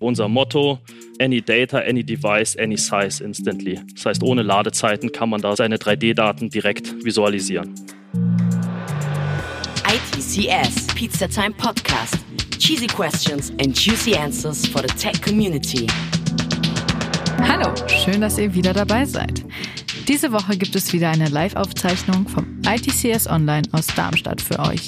Unser Motto, any data, any device, any size instantly. Das heißt, ohne Ladezeiten kann man da seine 3D-Daten direkt visualisieren. ITCS, Pizza Time Podcast. Cheesy questions and juicy answers for the tech community. Hallo, schön, dass ihr wieder dabei seid. Diese Woche gibt es wieder eine Live-Aufzeichnung vom ITCS Online aus Darmstadt für euch.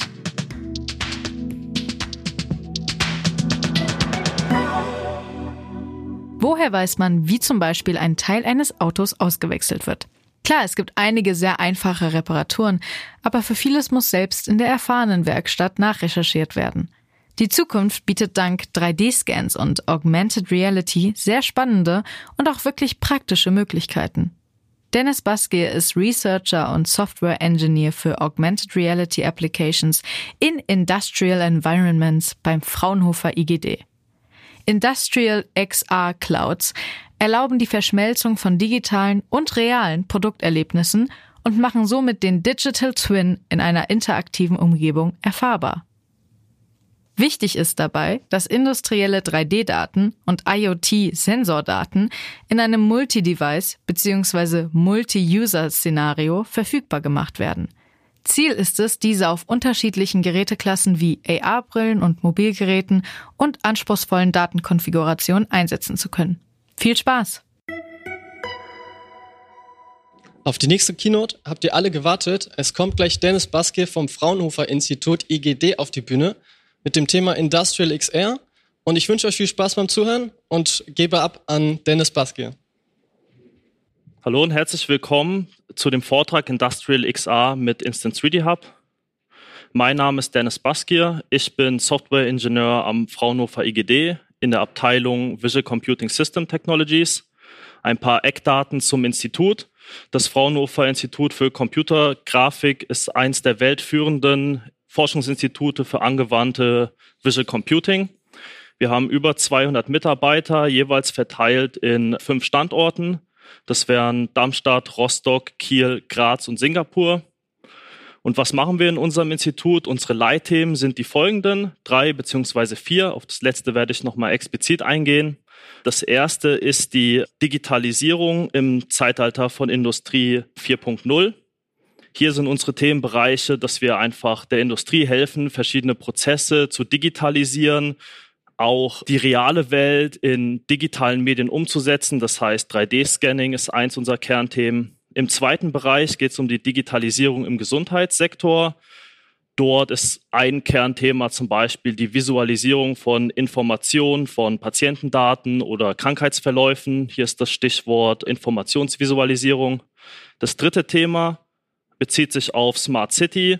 Woher weiß man, wie zum Beispiel ein Teil eines Autos ausgewechselt wird? Klar, es gibt einige sehr einfache Reparaturen, aber für vieles muss selbst in der erfahrenen Werkstatt nachrecherchiert werden. Die Zukunft bietet dank 3D-Scans und Augmented Reality sehr spannende und auch wirklich praktische Möglichkeiten. Dennis Baske ist Researcher und Software Engineer für Augmented Reality Applications in Industrial Environments beim Fraunhofer IGD. Industrial XR Clouds erlauben die Verschmelzung von digitalen und realen Produkterlebnissen und machen somit den Digital Twin in einer interaktiven Umgebung erfahrbar. Wichtig ist dabei, dass industrielle 3D-Daten und IoT-Sensordaten in einem Multi-Device bzw. Multi-User-Szenario verfügbar gemacht werden – Ziel ist es, diese auf unterschiedlichen Geräteklassen wie AR-Brillen und Mobilgeräten und anspruchsvollen Datenkonfigurationen einsetzen zu können. Viel Spaß! Auf die nächste Keynote habt ihr alle gewartet. Es kommt gleich Dennis Baske vom Fraunhofer Institut IGD auf die Bühne mit dem Thema Industrial XR. Und ich wünsche euch viel Spaß beim Zuhören und gebe ab an Dennis Baske. Hallo und herzlich willkommen zu dem Vortrag Industrial XR mit Instant 3D Hub. Mein Name ist Dennis Baskier. Ich bin Software-Ingenieur am Fraunhofer IGD in der Abteilung Visual Computing System Technologies. Ein paar Eckdaten zum Institut. Das Fraunhofer Institut für Computergrafik ist eins der weltführenden Forschungsinstitute für angewandte Visual Computing. Wir haben über 200 Mitarbeiter, jeweils verteilt in fünf Standorten. Das wären Darmstadt, Rostock, Kiel, Graz und Singapur. Und was machen wir in unserem Institut? Unsere Leitthemen sind die folgenden, drei beziehungsweise vier. Auf das letzte werde ich nochmal explizit eingehen. Das erste ist die Digitalisierung im Zeitalter von Industrie 4.0. Hier sind unsere Themenbereiche, dass wir einfach der Industrie helfen, verschiedene Prozesse zu digitalisieren, auch die reale Welt in digitalen Medien umzusetzen. Das heißt, 3D-Scanning ist eins unserer Kernthemen. Im zweiten Bereich geht es um die Digitalisierung im Gesundheitssektor. Dort ist ein Kernthema zum Beispiel die Visualisierung von Informationen von Patientendaten oder Krankheitsverläufen. Hier ist das Stichwort Informationsvisualisierung. Das dritte Thema bezieht sich auf Smart City.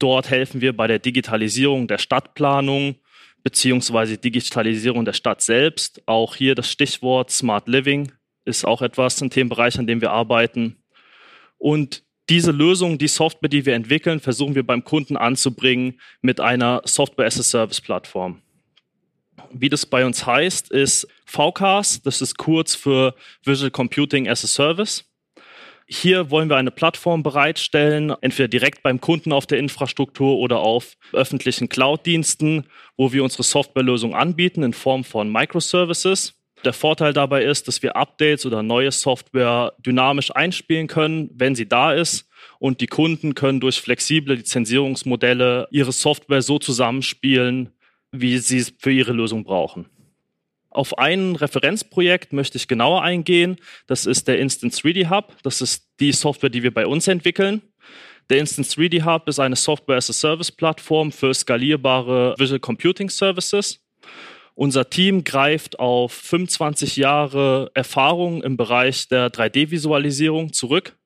Dort helfen wir bei der Digitalisierung der Stadtplanung beziehungsweise Digitalisierung der Stadt selbst. Auch hier das Stichwort Smart Living ist auch etwas, ein Themenbereich, an dem wir arbeiten. Und diese Lösung, die Software, die wir entwickeln, versuchen wir beim Kunden anzubringen mit einer Software-as-a-Service-Plattform. Wie das bei uns heißt, ist VCAS, das ist kurz für Visual Computing as a Service. Hier wollen wir eine Plattform bereitstellen, entweder direkt beim Kunden auf der Infrastruktur oder auf öffentlichen Cloud-Diensten, wo wir unsere Softwarelösung anbieten in Form von Microservices. Der Vorteil dabei ist, dass wir Updates oder neue Software dynamisch einspielen können, wenn sie da ist. Und die Kunden können durch flexible Lizenzierungsmodelle ihre Software so zusammenspielen, wie sie es für ihre Lösung brauchen. Auf ein Referenzprojekt möchte ich genauer eingehen. Das ist der Instance 3D Hub. Das ist die Software, die wir bei uns entwickeln. Der Instance 3D Hub ist eine Software-as-a-Service-Plattform für skalierbare Visual Computing Services. Unser Team greift auf 25 Jahre Erfahrung im Bereich der 3D-Visualisierung zurück.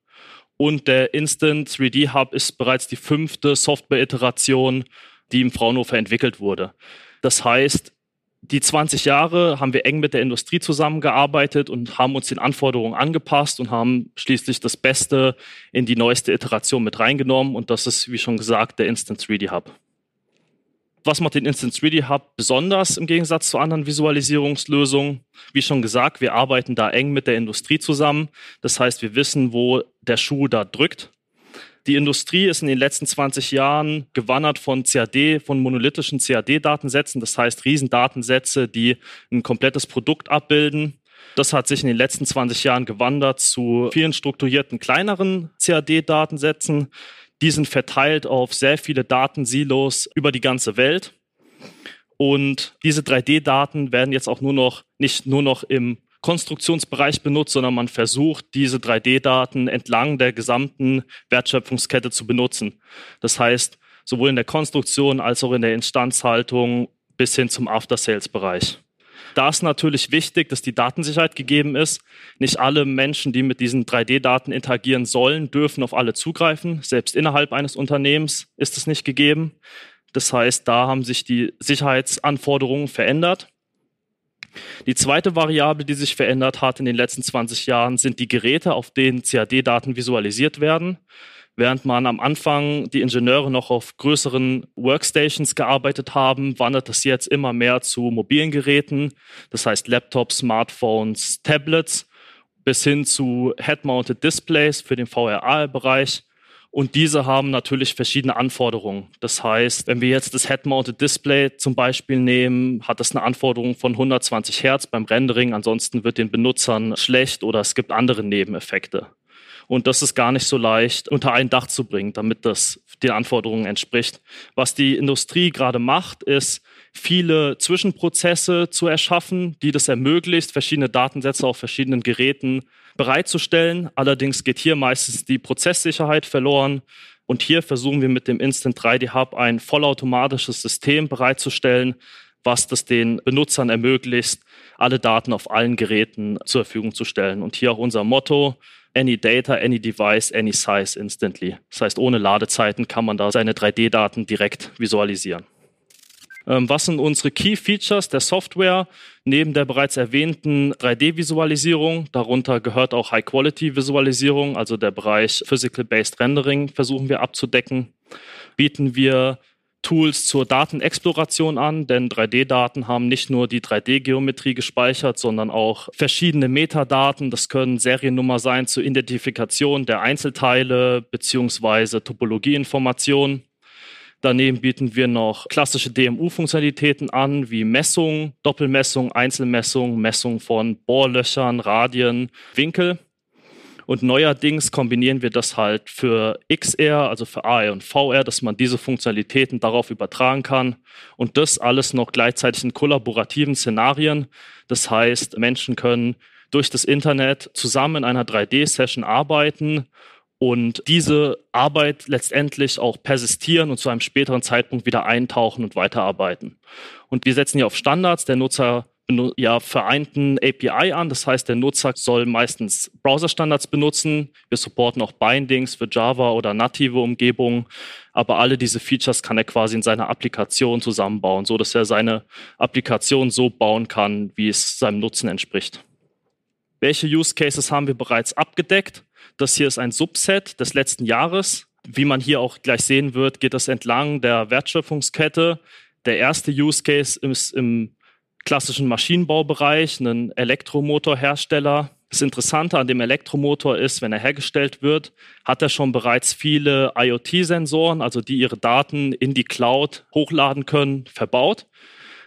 Und der Instant 3D Hub ist bereits die fünfte Software-Iteration, die im Fraunhofer entwickelt wurde. Das heißt, die 20 Jahre haben wir eng mit der Industrie zusammengearbeitet und haben uns den Anforderungen angepasst und haben schließlich das Beste in die neueste Iteration mit reingenommen. Und das ist, wie schon gesagt, der Instant 3D Hub. Was macht den Instant 3D Hub besonders im Gegensatz zu anderen Visualisierungslösungen? Wie schon gesagt, wir arbeiten da eng mit der Industrie zusammen. Das heißt, wir wissen, wo der Schuh da drückt. Die Industrie ist in den letzten 20 Jahren gewandert von CAD, von monolithischen CAD-Datensätzen, das heißt Riesendatensätze, die ein komplettes Produkt abbilden. Das hat sich in den letzten 20 Jahren gewandert zu vielen strukturierten kleineren CAD-Datensätzen. Die sind verteilt auf sehr viele Datensilos über die ganze Welt. Und diese 3D-Daten werden jetzt auch nur noch, nicht nur noch im Konstruktionsbereich benutzt, sondern man versucht, diese 3D-Daten entlang der gesamten Wertschöpfungskette zu benutzen. Das heißt, sowohl in der Konstruktion als auch in der Instandhaltung bis hin zum After-Sales-Bereich. Da ist natürlich wichtig, dass die Datensicherheit gegeben ist. Nicht alle Menschen, die mit diesen 3D-Daten interagieren sollen, dürfen auf alle zugreifen. Selbst innerhalb eines Unternehmens ist es nicht gegeben. Das heißt, da haben sich die Sicherheitsanforderungen verändert. Die zweite Variable, die sich verändert hat in den letzten 20 Jahren, sind die Geräte, auf denen CAD-Daten visualisiert werden. Während man am Anfang die Ingenieure noch auf größeren Workstations gearbeitet haben, wandert das jetzt immer mehr zu mobilen Geräten, das heißt Laptops, Smartphones, Tablets, bis hin zu Head-Mounted Displays für den VRA-Bereich und diese haben natürlich verschiedene Anforderungen. Das heißt, wenn wir jetzt das Head-Mounted Display zum Beispiel nehmen, hat das eine Anforderung von 120 Hertz beim Rendering. Ansonsten wird den Benutzern schlecht oder es gibt andere Nebeneffekte. Und das ist gar nicht so leicht unter ein Dach zu bringen, damit das den Anforderungen entspricht. Was die Industrie gerade macht, ist, viele Zwischenprozesse zu erschaffen, die das ermöglicht, verschiedene Datensätze auf verschiedenen Geräten bereitzustellen. Allerdings geht hier meistens die Prozesssicherheit verloren. Und hier versuchen wir mit dem Instant 3D Hub ein vollautomatisches System bereitzustellen, was das den Benutzern ermöglicht, alle Daten auf allen Geräten zur Verfügung zu stellen. Und hier auch unser Motto, any data, any device, any size instantly. Das heißt, ohne Ladezeiten kann man da seine 3D-Daten direkt visualisieren. Ähm, was sind unsere Key Features der Software? Neben der bereits erwähnten 3D-Visualisierung, darunter gehört auch High-Quality-Visualisierung, also der Bereich Physical-Based Rendering versuchen wir abzudecken. Bieten wir Tools zur Datenexploration an, denn 3D-Daten haben nicht nur die 3D-Geometrie gespeichert, sondern auch verschiedene Metadaten. Das können Seriennummer sein zur Identifikation der Einzelteile beziehungsweise Topologieinformationen. Daneben bieten wir noch klassische DMU-Funktionalitäten an, wie Messung, Doppelmessung, Einzelmessung, Messung von Bohrlöchern, Radien, Winkel. Und neuerdings kombinieren wir das halt für XR, also für AR und VR, dass man diese Funktionalitäten darauf übertragen kann. Und das alles noch gleichzeitig in kollaborativen Szenarien. Das heißt, Menschen können durch das Internet zusammen in einer 3D-Session arbeiten und diese Arbeit letztendlich auch persistieren und zu einem späteren Zeitpunkt wieder eintauchen und weiterarbeiten. Und wir setzen hier auf Standards. Der Nutzer ja vereinten API an. Das heißt, der Nutzer soll meistens Browser-Standards benutzen. Wir supporten auch Bindings für Java oder native Umgebungen. Aber alle diese Features kann er quasi in seiner Applikation zusammenbauen, so dass er seine Applikation so bauen kann, wie es seinem Nutzen entspricht. Welche Use Cases haben wir bereits abgedeckt? Das hier ist ein Subset des letzten Jahres. Wie man hier auch gleich sehen wird, geht es entlang der Wertschöpfungskette. Der erste Use Case ist im klassischen Maschinenbaubereich, ein Elektromotorhersteller. Das Interessante an dem Elektromotor ist, wenn er hergestellt wird, hat er schon bereits viele IoT-Sensoren, also die ihre Daten in die Cloud hochladen können, verbaut.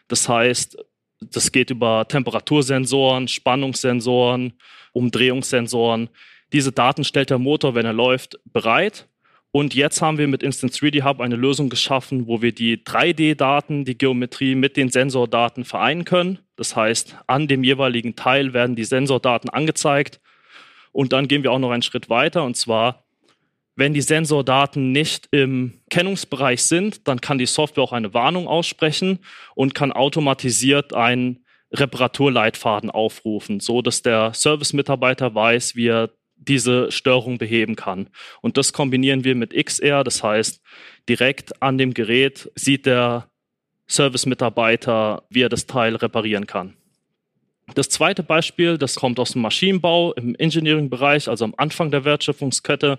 Das heißt, das geht über Temperatursensoren, Spannungssensoren, Umdrehungssensoren. Diese Daten stellt der Motor, wenn er läuft, bereit. Und jetzt haben wir mit Instant 3D Hub eine Lösung geschaffen, wo wir die 3D-Daten, die Geometrie mit den Sensordaten vereinen können. Das heißt, an dem jeweiligen Teil werden die Sensordaten angezeigt. Und dann gehen wir auch noch einen Schritt weiter. Und zwar, wenn die Sensordaten nicht im Kennungsbereich sind, dann kann die Software auch eine Warnung aussprechen und kann automatisiert einen Reparaturleitfaden aufrufen, so dass der Service-Mitarbeiter weiß, wie er diese Störung beheben kann. Und das kombinieren wir mit XR, das heißt, direkt an dem Gerät sieht der Service-Mitarbeiter, wie er das Teil reparieren kann. Das zweite Beispiel, das kommt aus dem Maschinenbau im Engineering-Bereich, also am Anfang der Wertschöpfungskette.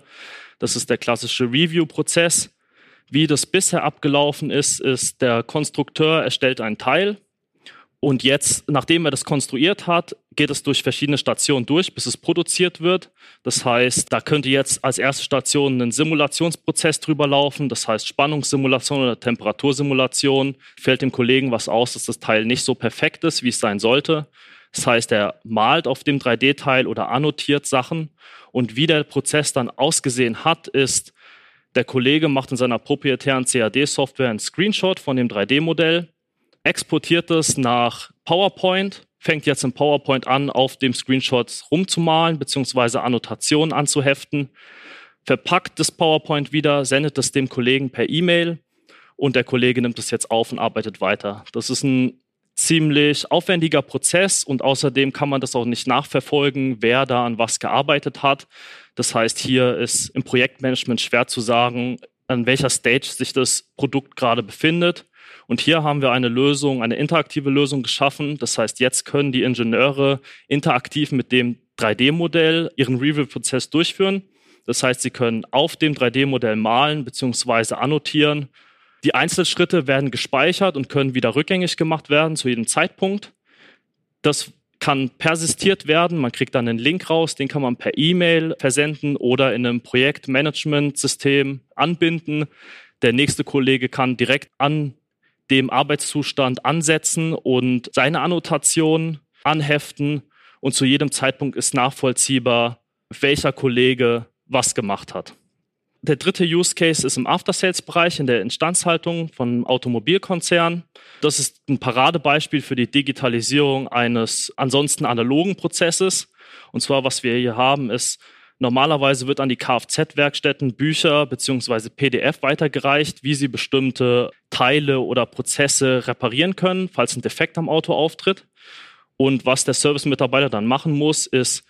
Das ist der klassische Review-Prozess. Wie das bisher abgelaufen ist, ist der Konstrukteur erstellt ein Teil Und jetzt, nachdem er das konstruiert hat, geht es durch verschiedene Stationen durch, bis es produziert wird. Das heißt, da könnte jetzt als erste Station ein Simulationsprozess drüber laufen, das heißt Spannungssimulation oder Temperatursimulation. Fällt dem Kollegen was aus, dass das Teil nicht so perfekt ist, wie es sein sollte. Das heißt, er malt auf dem 3D-Teil oder annotiert Sachen. Und wie der Prozess dann ausgesehen hat, ist, der Kollege macht in seiner proprietären CAD-Software einen Screenshot von dem 3D-Modell exportiert es nach PowerPoint, fängt jetzt im PowerPoint an, auf dem Screenshot rumzumalen bzw. Annotationen anzuheften, verpackt das PowerPoint wieder, sendet es dem Kollegen per E-Mail und der Kollege nimmt es jetzt auf und arbeitet weiter. Das ist ein ziemlich aufwendiger Prozess und außerdem kann man das auch nicht nachverfolgen, wer da an was gearbeitet hat. Das heißt, hier ist im Projektmanagement schwer zu sagen, an welcher Stage sich das Produkt gerade befindet. Und hier haben wir eine Lösung, eine interaktive Lösung geschaffen. Das heißt, jetzt können die Ingenieure interaktiv mit dem 3D-Modell ihren Review-Prozess durchführen. Das heißt, sie können auf dem 3D-Modell malen bzw. annotieren. Die Einzelschritte werden gespeichert und können wieder rückgängig gemacht werden zu jedem Zeitpunkt. Das kann persistiert werden. Man kriegt dann einen Link raus, den kann man per E-Mail versenden oder in einem Projektmanagement-System anbinden. Der nächste Kollege kann direkt an dem Arbeitszustand ansetzen und seine Annotation anheften und zu jedem Zeitpunkt ist nachvollziehbar, welcher Kollege was gemacht hat. Der dritte Use Case ist im After-Sales-Bereich in der Instandhaltung von Automobilkonzernen. Das ist ein Paradebeispiel für die Digitalisierung eines ansonsten analogen Prozesses. Und zwar, was wir hier haben, ist Normalerweise wird an die Kfz-Werkstätten Bücher bzw. PDF weitergereicht, wie sie bestimmte Teile oder Prozesse reparieren können, falls ein Defekt am Auto auftritt. Und was der Service-Mitarbeiter dann machen muss, ist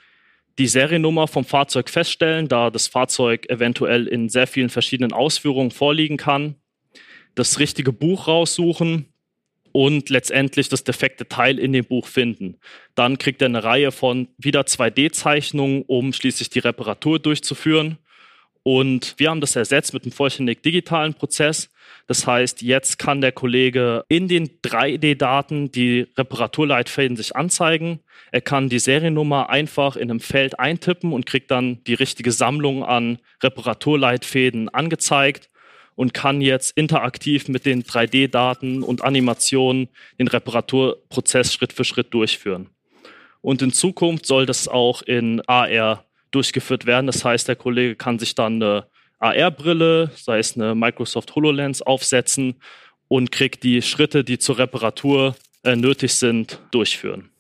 die Seriennummer vom Fahrzeug feststellen, da das Fahrzeug eventuell in sehr vielen verschiedenen Ausführungen vorliegen kann, das richtige Buch raussuchen, und letztendlich das defekte Teil in dem Buch finden. Dann kriegt er eine Reihe von wieder 2D-Zeichnungen, um schließlich die Reparatur durchzuführen. Und wir haben das ersetzt mit einem vollständig digitalen Prozess. Das heißt, jetzt kann der Kollege in den 3D-Daten die Reparaturleitfäden sich anzeigen. Er kann die Seriennummer einfach in einem Feld eintippen und kriegt dann die richtige Sammlung an Reparaturleitfäden angezeigt und kann jetzt interaktiv mit den 3D-Daten und Animationen den Reparaturprozess Schritt für Schritt durchführen. Und in Zukunft soll das auch in AR durchgeführt werden. Das heißt, der Kollege kann sich dann eine AR-Brille, sei es eine Microsoft HoloLens, aufsetzen und kriegt die Schritte, die zur Reparatur äh, nötig sind, durchführen.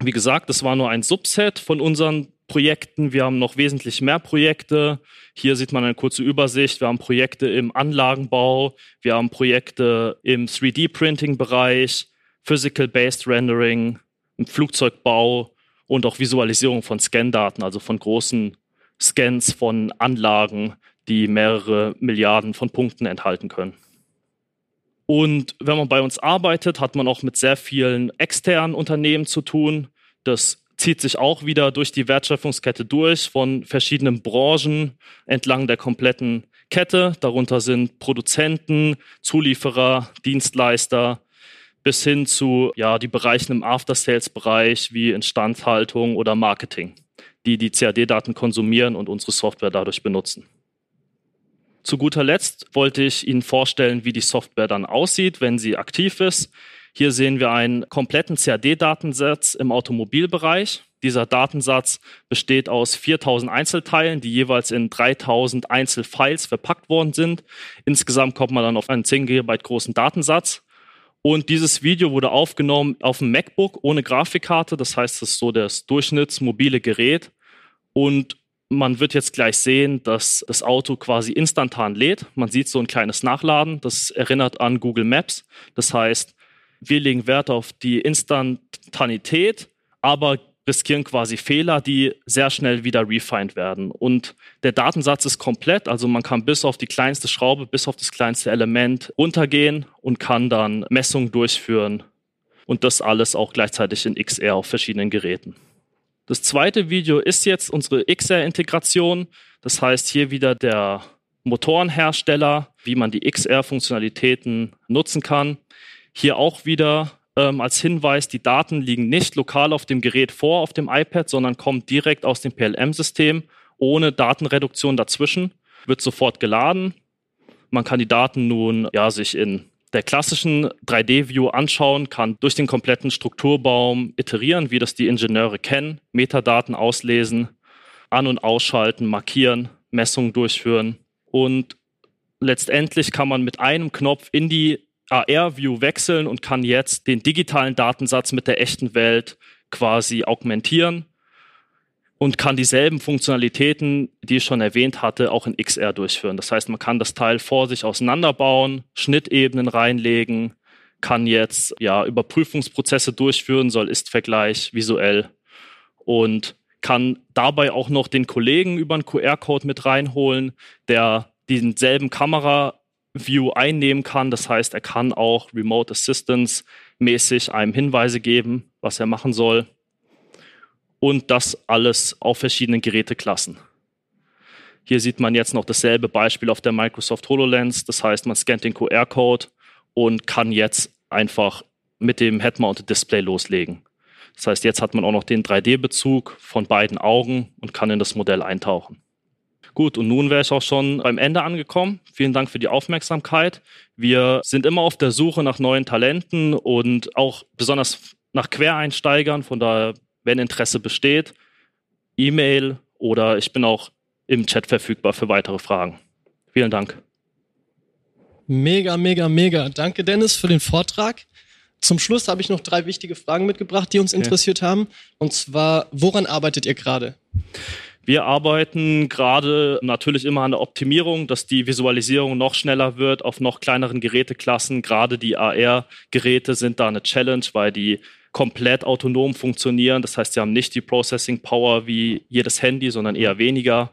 Wie gesagt, das war nur ein Subset von unseren Projekten. Wir haben noch wesentlich mehr Projekte. Hier sieht man eine kurze Übersicht. Wir haben Projekte im Anlagenbau, wir haben Projekte im 3D-Printing-Bereich, Physical-Based Rendering, im Flugzeugbau und auch Visualisierung von Scan-Daten, also von großen Scans von Anlagen, die mehrere Milliarden von Punkten enthalten können. Und wenn man bei uns arbeitet, hat man auch mit sehr vielen externen Unternehmen zu tun. Das zieht sich auch wieder durch die Wertschöpfungskette durch von verschiedenen Branchen entlang der kompletten Kette. Darunter sind Produzenten, Zulieferer, Dienstleister bis hin zu ja, die Bereichen im After-Sales-Bereich wie Instandhaltung oder Marketing, die die CAD-Daten konsumieren und unsere Software dadurch benutzen. Zu guter Letzt wollte ich Ihnen vorstellen, wie die Software dann aussieht, wenn sie aktiv ist. Hier sehen wir einen kompletten CAD-Datensatz im Automobilbereich. Dieser Datensatz besteht aus 4000 Einzelteilen, die jeweils in 3000 Einzelfiles verpackt worden sind. Insgesamt kommt man dann auf einen 10 GB großen Datensatz. Und dieses Video wurde aufgenommen auf dem MacBook ohne Grafikkarte. Das heißt, es ist so das durchschnittsmobile Gerät. Und man wird jetzt gleich sehen, dass das Auto quasi instantan lädt. Man sieht so ein kleines Nachladen. Das erinnert an Google Maps. Das heißt, wir legen Wert auf die Instantanität, aber riskieren quasi Fehler, die sehr schnell wieder refined werden. Und der Datensatz ist komplett, also man kann bis auf die kleinste Schraube, bis auf das kleinste Element runtergehen und kann dann Messungen durchführen. Und das alles auch gleichzeitig in XR auf verschiedenen Geräten. Das zweite Video ist jetzt unsere XR-Integration. Das heißt hier wieder der Motorenhersteller, wie man die XR-Funktionalitäten nutzen kann. Hier auch wieder ähm, als Hinweis, die Daten liegen nicht lokal auf dem Gerät vor, auf dem iPad, sondern kommen direkt aus dem PLM-System, ohne Datenreduktion dazwischen, wird sofort geladen. Man kann die Daten nun ja, sich in der klassischen 3D-View anschauen, kann durch den kompletten Strukturbaum iterieren, wie das die Ingenieure kennen, Metadaten auslesen, an- und ausschalten, markieren, Messungen durchführen und letztendlich kann man mit einem Knopf in die AR-View wechseln und kann jetzt den digitalen Datensatz mit der echten Welt quasi augmentieren und kann dieselben Funktionalitäten, die ich schon erwähnt hatte, auch in XR durchführen. Das heißt, man kann das Teil vor sich auseinanderbauen, Schnittebenen reinlegen, kann jetzt ja Überprüfungsprozesse durchführen, soll Ist-Vergleich visuell und kann dabei auch noch den Kollegen über einen QR-Code mit reinholen, der denselben Kamera-View einnehmen kann. Das heißt, er kann auch Remote Assistance mäßig einem Hinweise geben, was er machen soll. Und das alles auf verschiedenen Geräteklassen. Hier sieht man jetzt noch dasselbe Beispiel auf der Microsoft HoloLens. Das heißt, man scannt den QR-Code und kann jetzt einfach mit dem Head-Mounted Display loslegen. Das heißt, jetzt hat man auch noch den 3D-Bezug von beiden Augen und kann in das Modell eintauchen. Gut, und nun wäre ich auch schon beim Ende angekommen. Vielen Dank für die Aufmerksamkeit. Wir sind immer auf der Suche nach neuen Talenten und auch besonders nach Quereinsteigern. Von daher, wenn Interesse besteht, E-Mail oder ich bin auch im Chat verfügbar für weitere Fragen. Vielen Dank. Mega, mega, mega. Danke, Dennis, für den Vortrag. Zum Schluss habe ich noch drei wichtige Fragen mitgebracht, die uns okay. interessiert haben. Und zwar, woran arbeitet ihr gerade? Wir arbeiten gerade natürlich immer an der Optimierung, dass die Visualisierung noch schneller wird auf noch kleineren Geräteklassen. Gerade die AR-Geräte sind da eine Challenge, weil die komplett autonom funktionieren. Das heißt, sie haben nicht die Processing Power wie jedes Handy, sondern eher weniger.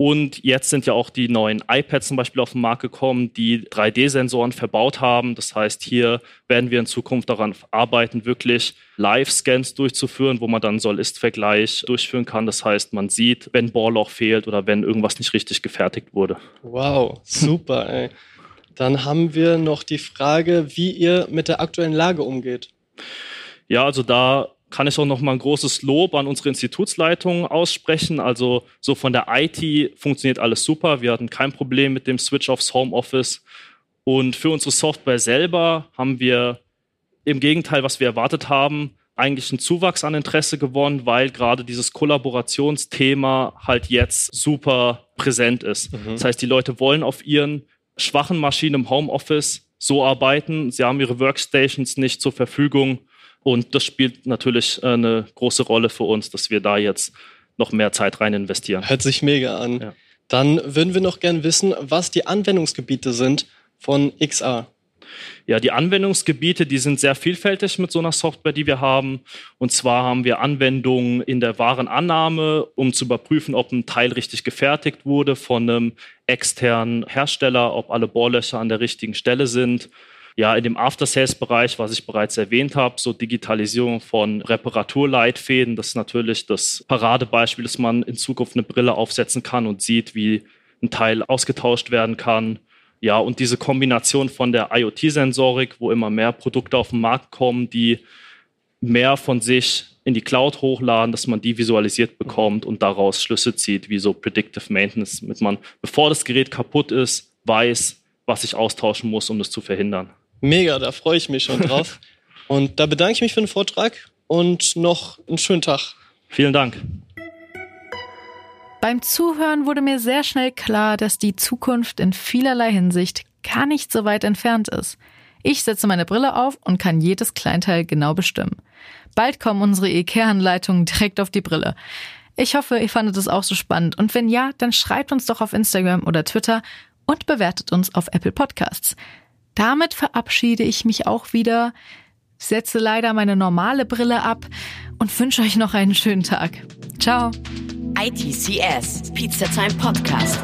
Und jetzt sind ja auch die neuen iPads zum Beispiel auf den Markt gekommen, die 3D-Sensoren verbaut haben. Das heißt, hier werden wir in Zukunft daran arbeiten, wirklich Live-Scans durchzuführen, wo man dann Soll-Ist-Vergleich durchführen kann. Das heißt, man sieht, wenn Bohrloch fehlt oder wenn irgendwas nicht richtig gefertigt wurde. Wow, super. Ey. Dann haben wir noch die Frage, wie ihr mit der aktuellen Lage umgeht. Ja, also da kann ich auch noch mal ein großes Lob an unsere Institutsleitung aussprechen. Also so von der IT funktioniert alles super. Wir hatten kein Problem mit dem Switch aufs Homeoffice. Und für unsere Software selber haben wir im Gegenteil, was wir erwartet haben, eigentlich einen Zuwachs an Interesse gewonnen, weil gerade dieses Kollaborationsthema halt jetzt super präsent ist. Mhm. Das heißt, die Leute wollen auf ihren schwachen Maschinen im Homeoffice so arbeiten. Sie haben ihre Workstations nicht zur Verfügung und das spielt natürlich äh, eine große Rolle für uns, dass wir da jetzt noch mehr Zeit rein investieren. Hört sich mega an. Ja. Dann würden wir noch gern wissen, was die Anwendungsgebiete sind von XR. Ja, die Anwendungsgebiete, die sind sehr vielfältig mit so einer Software, die wir haben. Und zwar haben wir Anwendungen in der Warenannahme, um zu überprüfen, ob ein Teil richtig gefertigt wurde von einem externen Hersteller, ob alle Bohrlöcher an der richtigen Stelle sind ja, in dem After-Sales-Bereich, was ich bereits erwähnt habe, so Digitalisierung von Reparaturleitfäden, das ist natürlich das Paradebeispiel, dass man in Zukunft eine Brille aufsetzen kann und sieht, wie ein Teil ausgetauscht werden kann. Ja, und diese Kombination von der IoT-Sensorik, wo immer mehr Produkte auf den Markt kommen, die mehr von sich in die Cloud hochladen, dass man die visualisiert bekommt und daraus Schlüsse zieht, wie so Predictive Maintenance, damit man, bevor das Gerät kaputt ist, weiß, was ich austauschen muss, um das zu verhindern. Mega, da freue ich mich schon drauf. und da bedanke ich mich für den Vortrag und noch einen schönen Tag. Vielen Dank. Beim Zuhören wurde mir sehr schnell klar, dass die Zukunft in vielerlei Hinsicht gar nicht so weit entfernt ist. Ich setze meine Brille auf und kann jedes Kleinteil genau bestimmen. Bald kommen unsere IKEA-Anleitungen direkt auf die Brille. Ich hoffe, ihr fandet es auch so spannend und wenn ja, dann schreibt uns doch auf Instagram oder Twitter und bewertet uns auf Apple Podcasts. Damit verabschiede ich mich auch wieder, setze leider meine normale Brille ab und wünsche euch noch einen schönen Tag. Ciao. ITCS, Pizza Time Podcast.